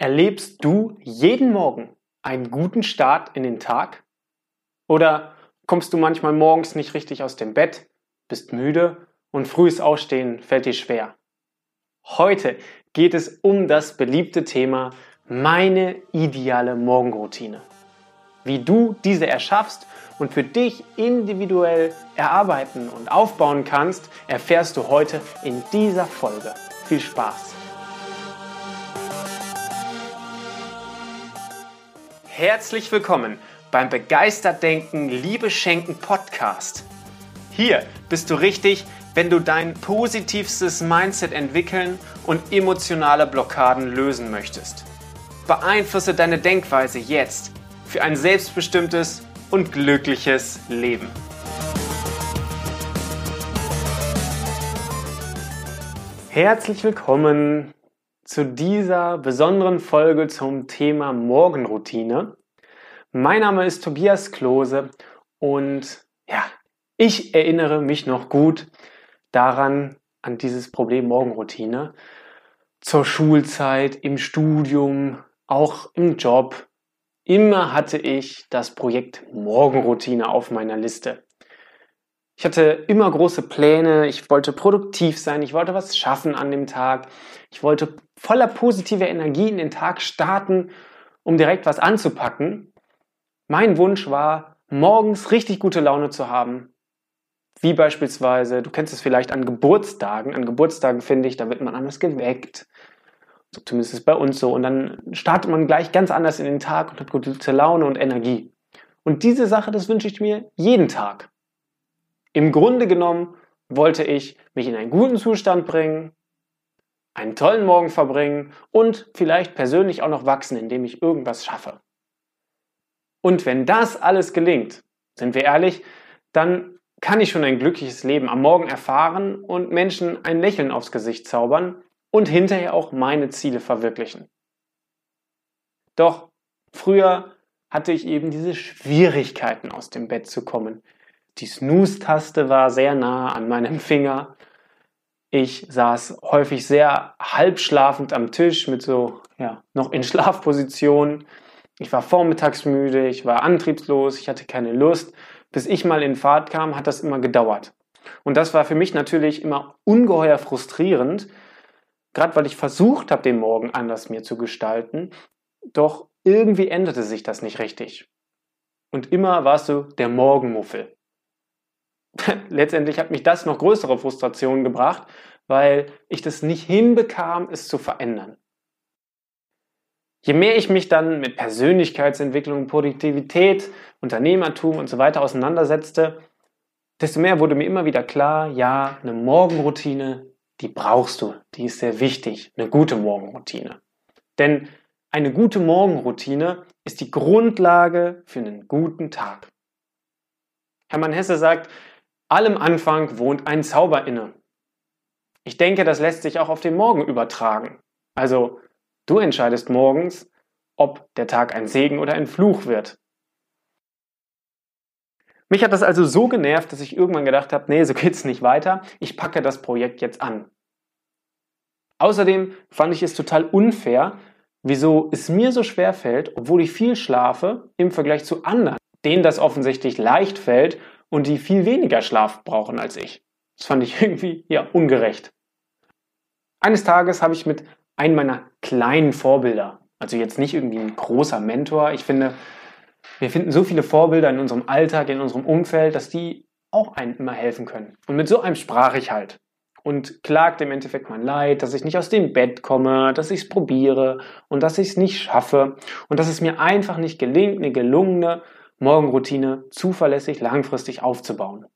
Erlebst du jeden Morgen einen guten Start in den Tag? Oder kommst du manchmal morgens nicht richtig aus dem Bett, bist müde und frühes Ausstehen fällt dir schwer? Heute geht es um das beliebte Thema meine ideale Morgenroutine. Wie du diese erschaffst und für dich individuell erarbeiten und aufbauen kannst, erfährst du heute in dieser Folge. Viel Spaß! Herzlich willkommen beim Begeistert Denken, Liebe Schenken Podcast. Hier bist du richtig, wenn du dein positivstes Mindset entwickeln und emotionale Blockaden lösen möchtest. Beeinflusse deine Denkweise jetzt für ein selbstbestimmtes und glückliches Leben. Herzlich willkommen zu dieser besonderen Folge zum Thema Morgenroutine. Mein Name ist Tobias Klose und ja, ich erinnere mich noch gut daran, an dieses Problem Morgenroutine. Zur Schulzeit, im Studium, auch im Job. Immer hatte ich das Projekt Morgenroutine auf meiner Liste. Ich hatte immer große Pläne, ich wollte produktiv sein, ich wollte was schaffen an dem Tag, ich wollte voller positiver Energie in den Tag starten, um direkt was anzupacken. Mein Wunsch war, morgens richtig gute Laune zu haben. Wie beispielsweise, du kennst es vielleicht an Geburtstagen. An Geburtstagen finde ich, da wird man anders geweckt. Zumindest ist es bei uns so. Und dann startet man gleich ganz anders in den Tag und hat gute Laune und Energie. Und diese Sache, das wünsche ich mir jeden Tag. Im Grunde genommen wollte ich mich in einen guten Zustand bringen, einen tollen Morgen verbringen und vielleicht persönlich auch noch wachsen, indem ich irgendwas schaffe. Und wenn das alles gelingt, sind wir ehrlich, dann kann ich schon ein glückliches Leben am Morgen erfahren und Menschen ein Lächeln aufs Gesicht zaubern und hinterher auch meine Ziele verwirklichen. Doch früher hatte ich eben diese Schwierigkeiten aus dem Bett zu kommen, die Snooze-Taste war sehr nah an meinem Finger. Ich saß häufig sehr halbschlafend am Tisch mit so, ja, noch in Schlafposition. Ich war vormittags müde, ich war antriebslos, ich hatte keine Lust. Bis ich mal in Fahrt kam, hat das immer gedauert. Und das war für mich natürlich immer ungeheuer frustrierend, gerade weil ich versucht habe, den Morgen anders mir zu gestalten. Doch irgendwie änderte sich das nicht richtig. Und immer warst du der Morgenmuffel. letztendlich hat mich das noch größere Frustration gebracht, weil ich das nicht hinbekam, es zu verändern. Je mehr ich mich dann mit Persönlichkeitsentwicklung, Produktivität, Unternehmertum und so weiter auseinandersetzte, desto mehr wurde mir immer wieder klar, ja, eine Morgenroutine, die brauchst du, die ist sehr wichtig, eine gute Morgenroutine. Denn eine gute Morgenroutine ist die Grundlage für einen guten Tag. Hermann Hesse sagt, Allem Anfang wohnt ein Zauber inne. Ich denke, das lässt sich auch auf den Morgen übertragen. Also, du entscheidest morgens, ob der Tag ein Segen oder ein Fluch wird. Mich hat das also so genervt, dass ich irgendwann gedacht habe, nee, so geht's nicht weiter. Ich packe das Projekt jetzt an. Außerdem fand ich es total unfair, wieso es mir so schwer fällt, obwohl ich viel schlafe, im Vergleich zu anderen, denen das offensichtlich leicht fällt und die viel weniger Schlaf brauchen als ich. Das fand ich irgendwie ja ungerecht. Eines Tages habe ich mit einem meiner kleinen Vorbilder, also jetzt nicht irgendwie ein großer Mentor, ich finde, wir finden so viele Vorbilder in unserem Alltag, in unserem Umfeld, dass die auch einem immer helfen können. Und mit so einem sprach ich halt und klagte im Endeffekt mein Leid, dass ich nicht aus dem Bett komme, dass ich es probiere und dass ich es nicht schaffe und dass es mir einfach nicht gelingt, eine gelungene Morgenroutine zuverlässig langfristig aufzubauen.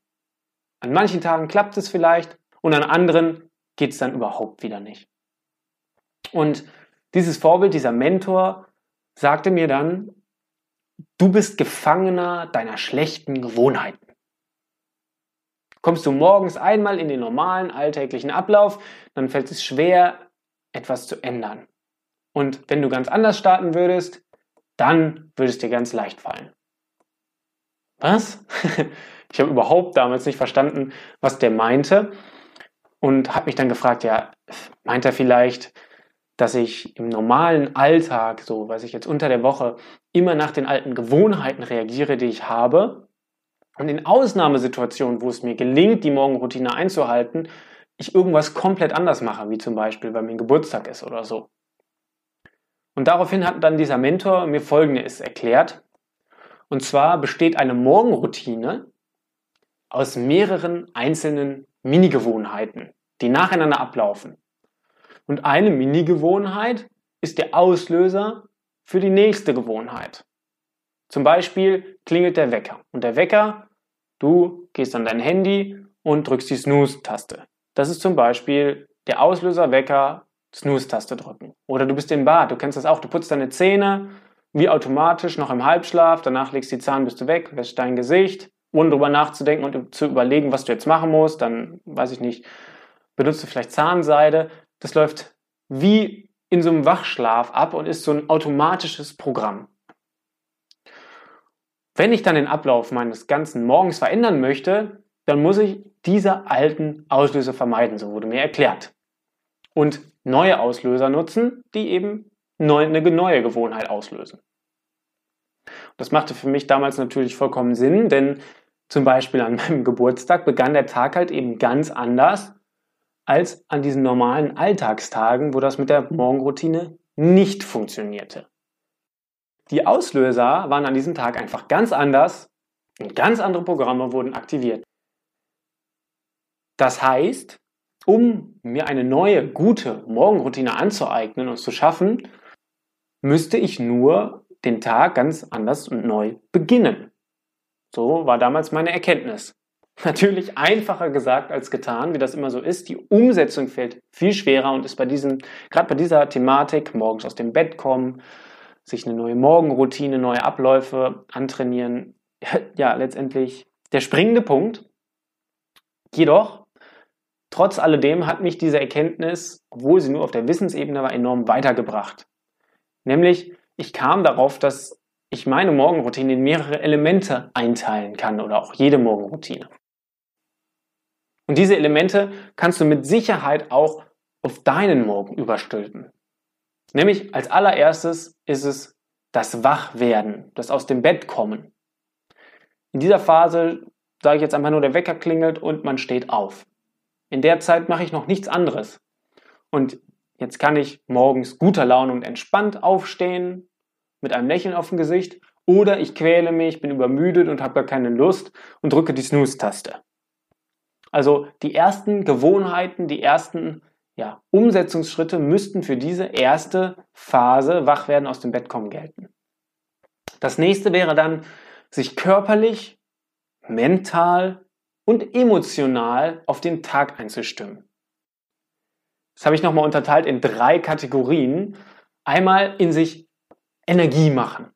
An manchen Tagen klappt es vielleicht und an anderen geht es dann überhaupt wieder nicht. Und dieses Vorbild, dieser Mentor, sagte mir dann, du bist Gefangener deiner schlechten Gewohnheiten. Kommst du morgens einmal in den normalen alltäglichen Ablauf, dann fällt es schwer, etwas zu ändern. Und wenn du ganz anders starten würdest, dann würde es dir ganz leicht fallen was? ich habe überhaupt damals nicht verstanden, was der meinte und habe mich dann gefragt, ja, meint er vielleicht, dass ich im normalen Alltag, so was ich jetzt unter der Woche, immer nach den alten Gewohnheiten reagiere, die ich habe. Und in Ausnahmesituationen, wo es mir gelingt, die Morgenroutine einzuhalten, ich irgendwas komplett anders mache, wie zum Beispiel, weil mir ein Geburtstag ist oder so. Und daraufhin hat dann dieser Mentor mir Folgendes erklärt. Und zwar besteht eine Morgenroutine aus mehreren einzelnen Mini-Gewohnheiten, die nacheinander ablaufen. Und eine Mini-Gewohnheit ist der Auslöser für die nächste Gewohnheit. Zum Beispiel klingelt der Wecker und der Wecker, du gehst an dein Handy und drückst die Snooze-Taste. Das ist zum Beispiel der Auslöser Wecker, Snooze-Taste drücken. Oder du bist im Bad, du kennst das auch, du putzt deine Zähne, wie automatisch, noch im Halbschlaf, danach legst du die Zahnbürste weg, wäschst dein Gesicht, ohne drüber nachzudenken und zu überlegen, was du jetzt machen musst, dann, weiß ich nicht, benutzt du vielleicht Zahnseide. Das läuft wie in so einem Wachschlaf ab und ist so ein automatisches Programm. Wenn ich dann den Ablauf meines ganzen Morgens verändern möchte, dann muss ich diese alten Auslöser vermeiden, so wurde mir erklärt. Und neue Auslöser nutzen, die eben eine neue Gewohnheit auslösen. Das machte für mich damals natürlich vollkommen Sinn, denn zum Beispiel an meinem Geburtstag begann der Tag halt eben ganz anders als an diesen normalen Alltagstagen, wo das mit der Morgenroutine nicht funktionierte. Die Auslöser waren an diesem Tag einfach ganz anders und ganz andere Programme wurden aktiviert. Das heißt, um mir eine neue, gute Morgenroutine anzueignen und zu schaffen, müsste ich nur den Tag ganz anders und neu beginnen. So war damals meine Erkenntnis. Natürlich einfacher gesagt als getan, wie das immer so ist. Die Umsetzung fällt viel schwerer und ist bei diesem, gerade bei dieser Thematik, morgens aus dem Bett kommen, sich eine neue Morgenroutine, neue Abläufe antrainieren, ja, letztendlich der springende Punkt. Jedoch, trotz alledem hat mich diese Erkenntnis, obwohl sie nur auf der Wissensebene war, enorm weitergebracht. Nämlich, ich kam darauf, dass ich meine Morgenroutine in mehrere Elemente einteilen kann oder auch jede Morgenroutine. Und diese Elemente kannst du mit Sicherheit auch auf deinen Morgen überstülpen. Nämlich als allererstes ist es das Wachwerden, das aus dem Bett kommen. In dieser Phase sage ich jetzt einfach nur, der Wecker klingelt und man steht auf. In der Zeit mache ich noch nichts anderes. Und jetzt kann ich morgens guter Laune und entspannt aufstehen, mit einem Lächeln auf dem Gesicht, oder ich quäle mich, bin übermüdet und habe gar keine Lust und drücke die Snooze-Taste. Also die ersten Gewohnheiten, die ersten ja, Umsetzungsschritte müssten für diese erste Phase Wachwerden aus dem Bett kommen gelten. Das nächste wäre dann, sich körperlich, mental und emotional auf den Tag einzustimmen. Das habe ich nochmal unterteilt in drei Kategorien. Einmal in sich Energie machen.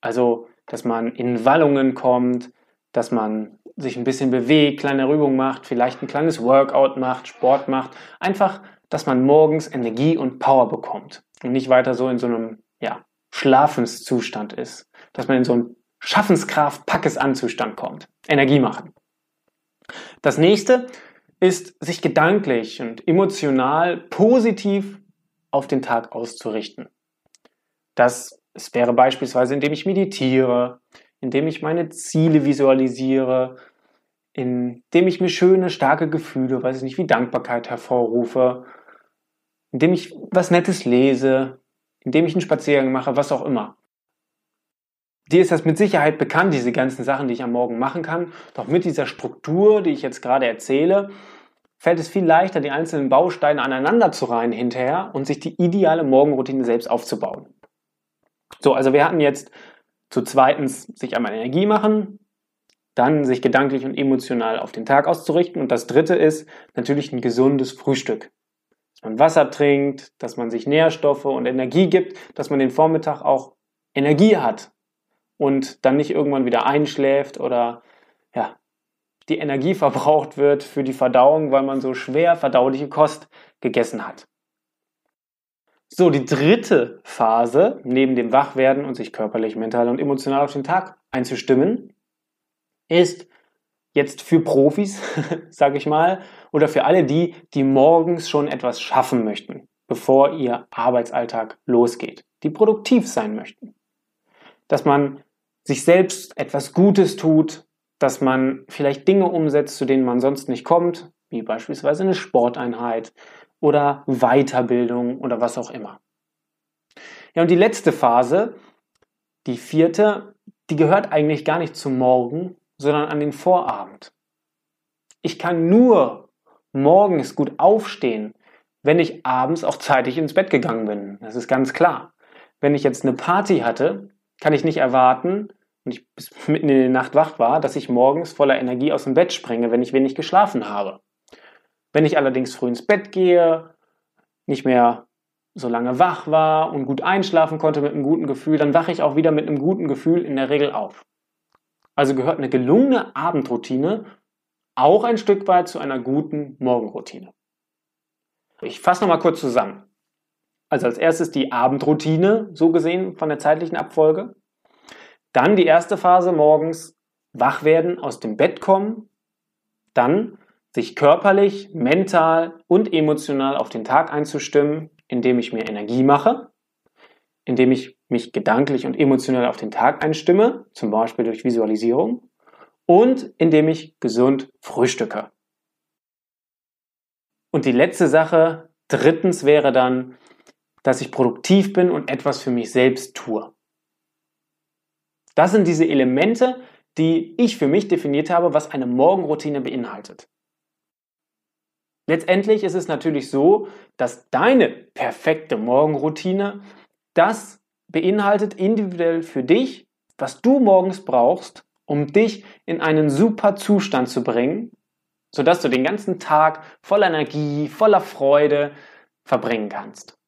Also, dass man in Wallungen kommt, dass man sich ein bisschen bewegt, kleine Übungen macht, vielleicht ein kleines Workout macht, Sport macht. Einfach, dass man morgens Energie und Power bekommt und nicht weiter so in so einem ja, Schlafenszustand ist. Dass man in so einen Schaffenskraft, Packes an Zustand kommt. Energie machen. Das nächste ist, sich gedanklich und emotional positiv auf den Tag auszurichten. Das wäre beispielsweise, indem ich meditiere, indem ich meine Ziele visualisiere, indem ich mir schöne, starke Gefühle, weiß ich nicht, wie Dankbarkeit hervorrufe, indem ich was Nettes lese, indem ich einen Spaziergang mache, was auch immer. Dir ist das mit Sicherheit bekannt, diese ganzen Sachen, die ich am Morgen machen kann. Doch mit dieser Struktur, die ich jetzt gerade erzähle, fällt es viel leichter, die einzelnen Bausteine aneinander zu reihen hinterher und sich die ideale Morgenroutine selbst aufzubauen. So, also wir hatten jetzt zu zweitens sich einmal Energie machen, dann sich gedanklich und emotional auf den Tag auszurichten. Und das dritte ist natürlich ein gesundes Frühstück. Dass man Wasser trinkt, dass man sich Nährstoffe und Energie gibt, dass man den Vormittag auch Energie hat und dann nicht irgendwann wieder einschläft oder ja, die Energie verbraucht wird für die Verdauung, weil man so schwer verdauliche Kost gegessen hat. So, die dritte Phase, neben dem Wachwerden und sich körperlich, mental und emotional auf den Tag einzustimmen, ist jetzt für Profis, sage ich mal, oder für alle die, die morgens schon etwas schaffen möchten. bevor ihr Arbeitsalltag losgeht, die produktiv sein möchten. Dass man sich selbst etwas Gutes tut, dass man vielleicht Dinge umsetzt, zu denen man sonst nicht kommt, wie beispielsweise eine Sporteinheit oder Weiterbildung oder was auch immer. Ja, und die letzte Phase, die vierte, die gehört eigentlich gar nicht zum Morgen, sondern an den Vorabend. Ich kann nur morgens gut aufstehen, wenn ich abends auch zeitig ins Bett gegangen bin. Das ist ganz klar. Wenn ich jetzt eine Party hatte, kann ich nicht erwarten, und ich bis mitten in der Nacht wach war, dass ich morgens voller Energie aus dem Bett springe, wenn ich wenig geschlafen habe. Wenn ich allerdings früh ins Bett gehe, nicht mehr so lange wach war und gut einschlafen konnte mit einem guten Gefühl, dann wache ich auch wieder mit einem guten Gefühl in der Regel auf. Also gehört eine gelungene Abendroutine auch ein Stück weit zu einer guten Morgenroutine. Ich fasse nochmal kurz zusammen. Also als erstes die Abendroutine, so gesehen von der zeitlichen Abfolge. Dann die erste Phase morgens wach werden, aus dem Bett kommen. Dann sich körperlich, mental und emotional auf den Tag einzustimmen, indem ich mir Energie mache, indem ich mich gedanklich und emotional auf den Tag einstimme, zum Beispiel durch Visualisierung, und indem ich gesund frühstücke. Und die letzte Sache, drittens wäre dann, dass ich produktiv bin und etwas für mich selbst tue. Das sind diese Elemente, die ich für mich definiert habe, was eine Morgenroutine beinhaltet. Letztendlich ist es natürlich so, dass deine perfekte Morgenroutine das beinhaltet individuell für dich, was du morgens brauchst, um dich in einen super Zustand zu bringen, sodass du den ganzen Tag voller Energie, voller Freude verbringen kannst.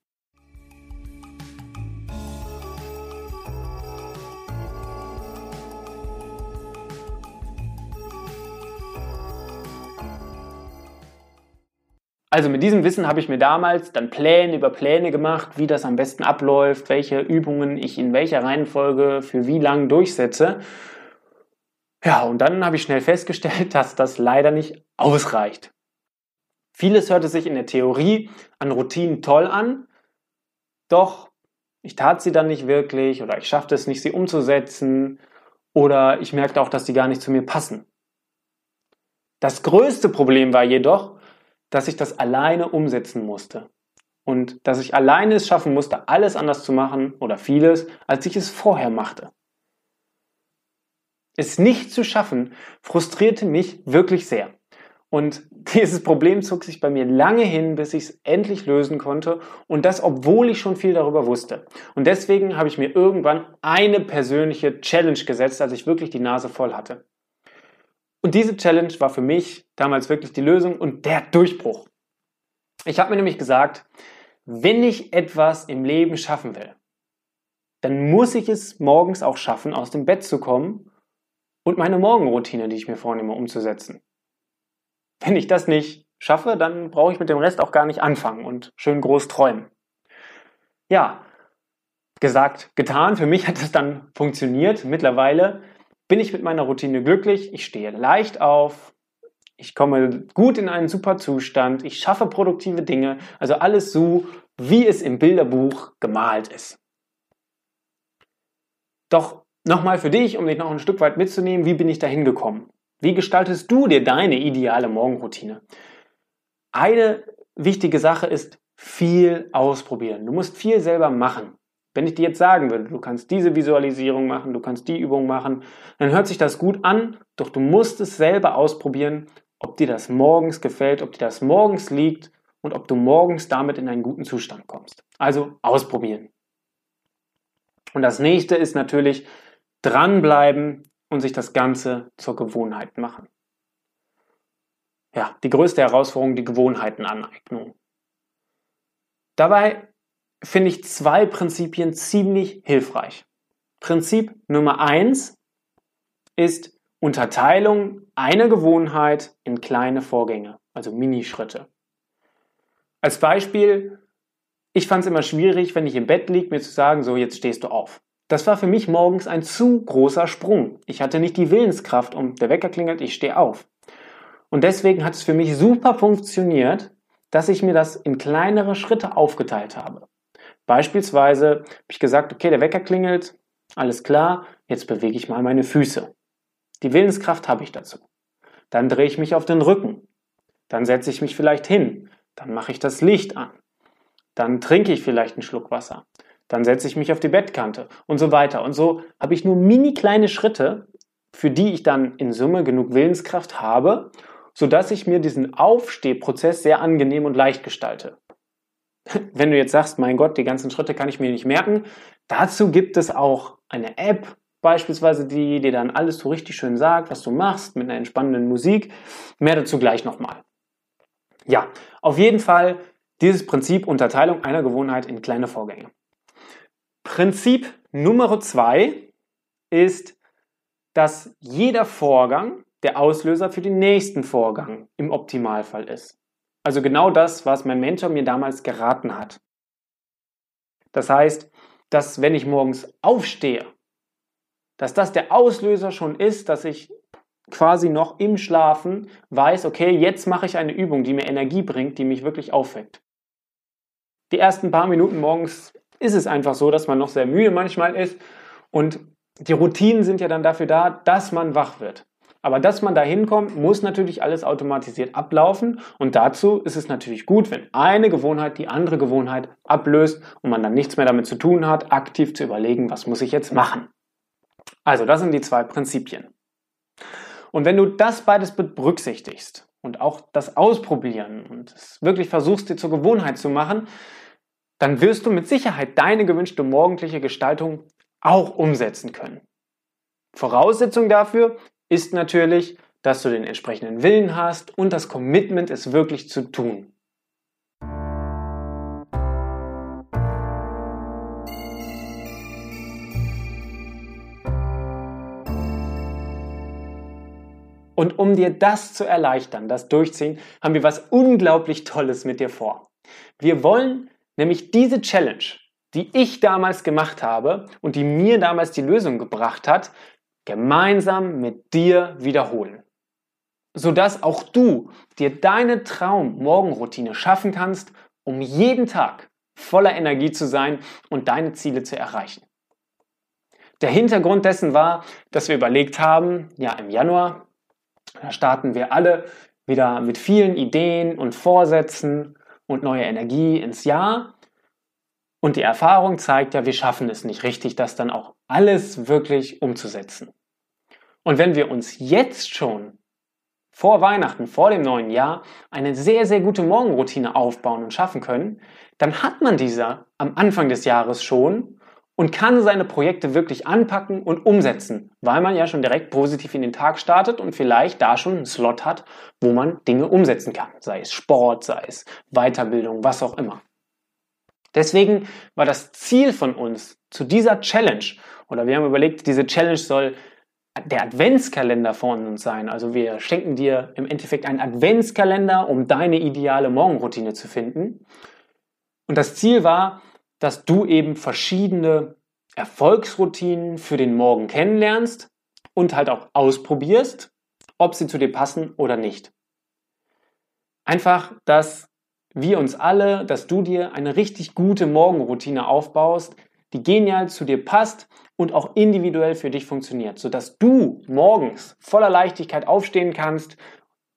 Also mit diesem Wissen habe ich mir damals dann Pläne über Pläne gemacht, wie das am besten abläuft, welche Übungen ich in welcher Reihenfolge für wie lang durchsetze. Ja, und dann habe ich schnell festgestellt, dass das leider nicht ausreicht. Vieles hörte sich in der Theorie an Routinen toll an, doch ich tat sie dann nicht wirklich oder ich schaffte es nicht, sie umzusetzen oder ich merkte auch, dass sie gar nicht zu mir passen. Das größte Problem war jedoch, dass ich das alleine umsetzen musste. Und dass ich alleine es schaffen musste, alles anders zu machen oder vieles, als ich es vorher machte. Es nicht zu schaffen, frustrierte mich wirklich sehr. Und dieses Problem zog sich bei mir lange hin, bis ich es endlich lösen konnte. Und das, obwohl ich schon viel darüber wusste. Und deswegen habe ich mir irgendwann eine persönliche Challenge gesetzt, als ich wirklich die Nase voll hatte. Und diese Challenge war für mich damals wirklich die Lösung und der Durchbruch. Ich habe mir nämlich gesagt, wenn ich etwas im Leben schaffen will, dann muss ich es morgens auch schaffen, aus dem Bett zu kommen und meine Morgenroutine, die ich mir vornehme, umzusetzen. Wenn ich das nicht schaffe, dann brauche ich mit dem Rest auch gar nicht anfangen und schön groß träumen. Ja, gesagt, getan. Für mich hat es dann funktioniert. Mittlerweile bin ich mit meiner Routine glücklich, ich stehe leicht auf, ich komme gut in einen super Zustand, ich schaffe produktive Dinge, also alles so, wie es im Bilderbuch gemalt ist. Doch nochmal für dich, um dich noch ein Stück weit mitzunehmen, wie bin ich da hingekommen? Wie gestaltest du dir deine ideale Morgenroutine? Eine wichtige Sache ist viel ausprobieren. Du musst viel selber machen. Wenn ich dir jetzt sagen würde, du kannst diese Visualisierung machen, du kannst die Übung machen, dann hört sich das gut an, doch du musst es selber ausprobieren, ob dir das morgens gefällt, ob dir das morgens liegt und ob du morgens damit in einen guten Zustand kommst. Also ausprobieren. Und das nächste ist natürlich dranbleiben und sich das Ganze zur Gewohnheit machen. Ja, die größte Herausforderung, die Gewohnheitenaneignung. Dabei finde ich zwei Prinzipien ziemlich hilfreich. Prinzip Nummer eins ist Unterteilung einer Gewohnheit in kleine Vorgänge, also Minischritte. Als Beispiel, ich fand es immer schwierig, wenn ich im Bett liege, mir zu sagen, so jetzt stehst du auf. Das war für mich morgens ein zu großer Sprung. Ich hatte nicht die Willenskraft und der Wecker klingelt, ich stehe auf. Und deswegen hat es für mich super funktioniert, dass ich mir das in kleinere Schritte aufgeteilt habe. Beispielsweise habe ich gesagt, okay, der Wecker klingelt, alles klar, jetzt bewege ich mal meine Füße. Die Willenskraft habe ich dazu. Dann drehe ich mich auf den Rücken. Dann setze ich mich vielleicht hin. Dann mache ich das Licht an. Dann trinke ich vielleicht einen Schluck Wasser. Dann setze ich mich auf die Bettkante und so weiter. Und so habe ich nur mini kleine Schritte, für die ich dann in Summe genug Willenskraft habe, sodass ich mir diesen Aufstehprozess sehr angenehm und leicht gestalte. Wenn du jetzt sagst, mein Gott, die ganzen Schritte kann ich mir nicht merken, dazu gibt es auch eine App, beispielsweise, die dir dann alles so richtig schön sagt, was du machst, mit einer entspannenden Musik. Mehr dazu gleich nochmal. Ja, auf jeden Fall dieses Prinzip Unterteilung einer Gewohnheit in kleine Vorgänge. Prinzip Nummer zwei ist, dass jeder Vorgang der Auslöser für den nächsten Vorgang im Optimalfall ist. Also genau das, was mein Mentor mir damals geraten hat. Das heißt, dass wenn ich morgens aufstehe, dass das der Auslöser schon ist, dass ich quasi noch im Schlafen weiß, okay, jetzt mache ich eine Übung, die mir Energie bringt, die mich wirklich aufweckt. Die ersten paar Minuten morgens ist es einfach so, dass man noch sehr müde manchmal ist und die Routinen sind ja dann dafür da, dass man wach wird. Aber dass man da hinkommt, muss natürlich alles automatisiert ablaufen. Und dazu ist es natürlich gut, wenn eine Gewohnheit die andere Gewohnheit ablöst und man dann nichts mehr damit zu tun hat, aktiv zu überlegen, was muss ich jetzt machen. Also, das sind die zwei Prinzipien. Und wenn du das beides berücksichtigst und auch das Ausprobieren und es wirklich versuchst, dir zur Gewohnheit zu machen, dann wirst du mit Sicherheit deine gewünschte morgendliche Gestaltung auch umsetzen können. Voraussetzung dafür ist natürlich, dass du den entsprechenden Willen hast und das Commitment, es wirklich zu tun. Und um dir das zu erleichtern, das Durchziehen, haben wir was unglaublich Tolles mit dir vor. Wir wollen nämlich diese Challenge, die ich damals gemacht habe und die mir damals die Lösung gebracht hat, gemeinsam mit dir wiederholen. Sodass auch du dir deine Traum-Morgenroutine schaffen kannst, um jeden Tag voller Energie zu sein und deine Ziele zu erreichen. Der Hintergrund dessen war, dass wir überlegt haben, ja im Januar, starten wir alle wieder mit vielen Ideen und Vorsätzen und neuer Energie ins Jahr. Und die Erfahrung zeigt ja, wir schaffen es nicht richtig, das dann auch alles wirklich umzusetzen. Und wenn wir uns jetzt schon vor Weihnachten, vor dem neuen Jahr, eine sehr, sehr gute Morgenroutine aufbauen und schaffen können, dann hat man diese am Anfang des Jahres schon und kann seine Projekte wirklich anpacken und umsetzen, weil man ja schon direkt positiv in den Tag startet und vielleicht da schon einen Slot hat, wo man Dinge umsetzen kann, sei es Sport, sei es Weiterbildung, was auch immer. Deswegen war das Ziel von uns zu dieser Challenge, oder wir haben überlegt, diese Challenge soll der Adventskalender von uns sein. Also wir schenken dir im Endeffekt einen Adventskalender, um deine ideale Morgenroutine zu finden. Und das Ziel war, dass du eben verschiedene Erfolgsroutinen für den Morgen kennenlernst und halt auch ausprobierst, ob sie zu dir passen oder nicht. Einfach, dass wir uns alle, dass du dir eine richtig gute Morgenroutine aufbaust, die genial zu dir passt und auch individuell für dich funktioniert, sodass du morgens voller Leichtigkeit aufstehen kannst,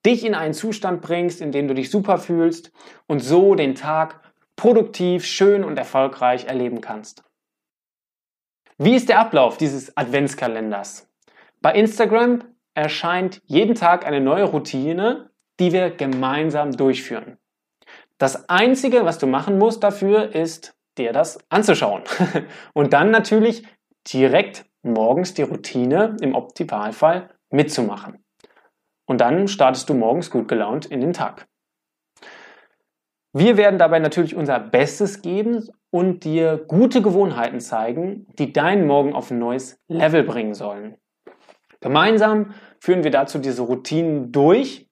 dich in einen Zustand bringst, in dem du dich super fühlst und so den Tag produktiv, schön und erfolgreich erleben kannst. Wie ist der Ablauf dieses Adventskalenders? Bei Instagram erscheint jeden Tag eine neue Routine, die wir gemeinsam durchführen. Das Einzige, was du machen musst dafür, ist, dir das anzuschauen. Und dann natürlich direkt morgens die Routine im Optimalfall mitzumachen. Und dann startest du morgens gut gelaunt in den Tag. Wir werden dabei natürlich unser Bestes geben und dir gute Gewohnheiten zeigen, die deinen Morgen auf ein neues Level bringen sollen. Gemeinsam führen wir dazu diese Routinen durch,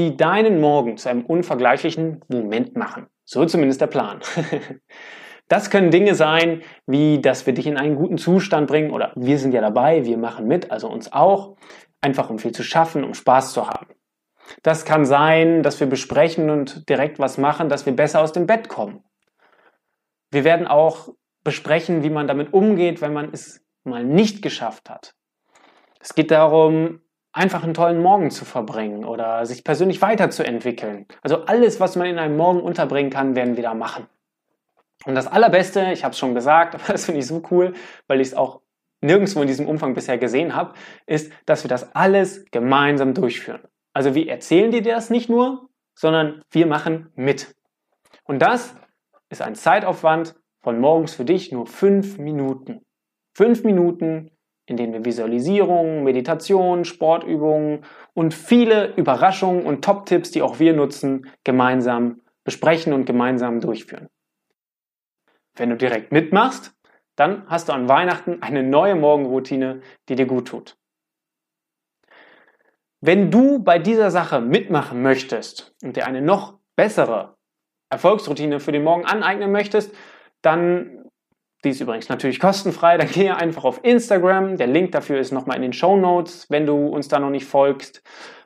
die deinen Morgen zu einem unvergleichlichen Moment machen. So zumindest der Plan. Das können Dinge sein, wie dass wir dich in einen guten Zustand bringen oder wir sind ja dabei, wir machen mit, also uns auch, einfach um viel zu schaffen, um Spaß zu haben. Das kann sein, dass wir besprechen und direkt was machen, dass wir besser aus dem Bett kommen. Wir werden auch besprechen, wie man damit umgeht, wenn man es mal nicht geschafft hat. Es geht darum, einfach einen tollen Morgen zu verbringen oder sich persönlich weiterzuentwickeln. Also alles, was man in einem Morgen unterbringen kann, werden wir da machen. Und das Allerbeste, ich habe es schon gesagt, aber das finde ich so cool, weil ich es auch nirgendwo in diesem Umfang bisher gesehen habe, ist, dass wir das alles gemeinsam durchführen. Also wir erzählen dir das nicht nur, sondern wir machen mit. Und das ist ein Zeitaufwand von morgens für dich nur fünf Minuten. Fünf Minuten, in denen wir Visualisierung, Meditation, Sportübungen und viele Überraschungen und Top-Tipps, die auch wir nutzen, gemeinsam besprechen und gemeinsam durchführen. Wenn du direkt mitmachst, dann hast du an Weihnachten eine neue Morgenroutine, die dir gut tut. Wenn du bei dieser Sache mitmachen möchtest und dir eine noch bessere Erfolgsroutine für den Morgen aneignen möchtest, dann, die ist übrigens natürlich kostenfrei, dann gehe einfach auf Instagram. Der Link dafür ist nochmal in den Show Notes, wenn du uns da noch nicht folgst.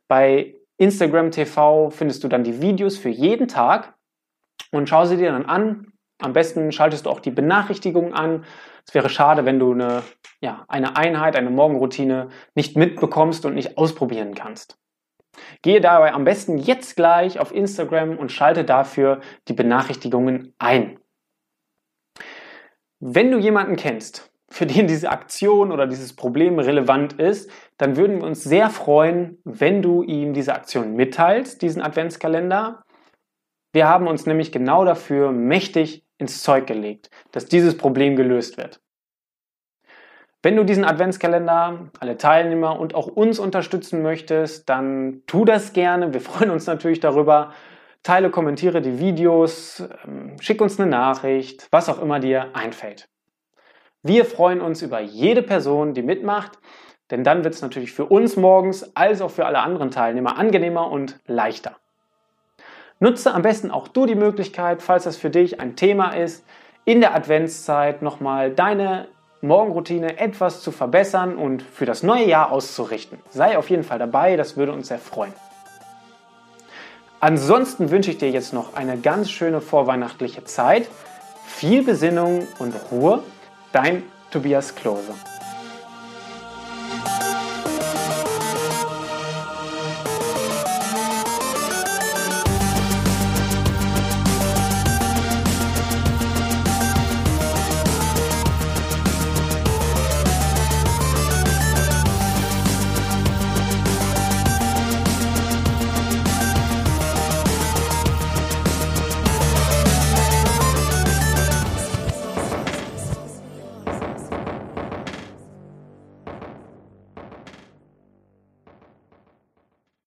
Bei Instagram TV findest du dann die Videos für jeden Tag und schau sie dir dann an. Am besten schaltest du auch die Benachrichtigungen an. Es wäre schade, wenn du eine, ja, eine Einheit, eine Morgenroutine nicht mitbekommst und nicht ausprobieren kannst. Gehe dabei am besten jetzt gleich auf Instagram und schalte dafür die Benachrichtigungen ein. Wenn du jemanden kennst, für den diese Aktion oder dieses Problem relevant ist, dann würden wir uns sehr freuen, wenn du ihm diese Aktion mitteilst, diesen Adventskalender. Wir haben uns nämlich genau dafür mächtig ins Zeug gelegt, dass dieses Problem gelöst wird. Wenn du diesen Adventskalender, alle Teilnehmer und auch uns unterstützen möchtest, dann tu das gerne. Wir freuen uns natürlich darüber. Teile, kommentiere die Videos, ähm, schick uns eine Nachricht, was auch immer dir einfällt. Wir freuen uns über jede Person, die mitmacht, denn dann wird es natürlich für uns morgens als auch für alle anderen Teilnehmer angenehmer und leichter. Nutze am besten auch du die Möglichkeit, falls das für dich ein Thema ist, in der Adventszeit nochmal deine Morgenroutine etwas zu verbessern und für das neue Jahr auszurichten. Sei auf jeden Fall dabei, das würde uns sehr freuen. Ansonsten wünsche ich dir jetzt noch eine ganz schöne vorweihnachtliche Zeit, viel Besinnung und Ruhe. Dein Tobias Klose.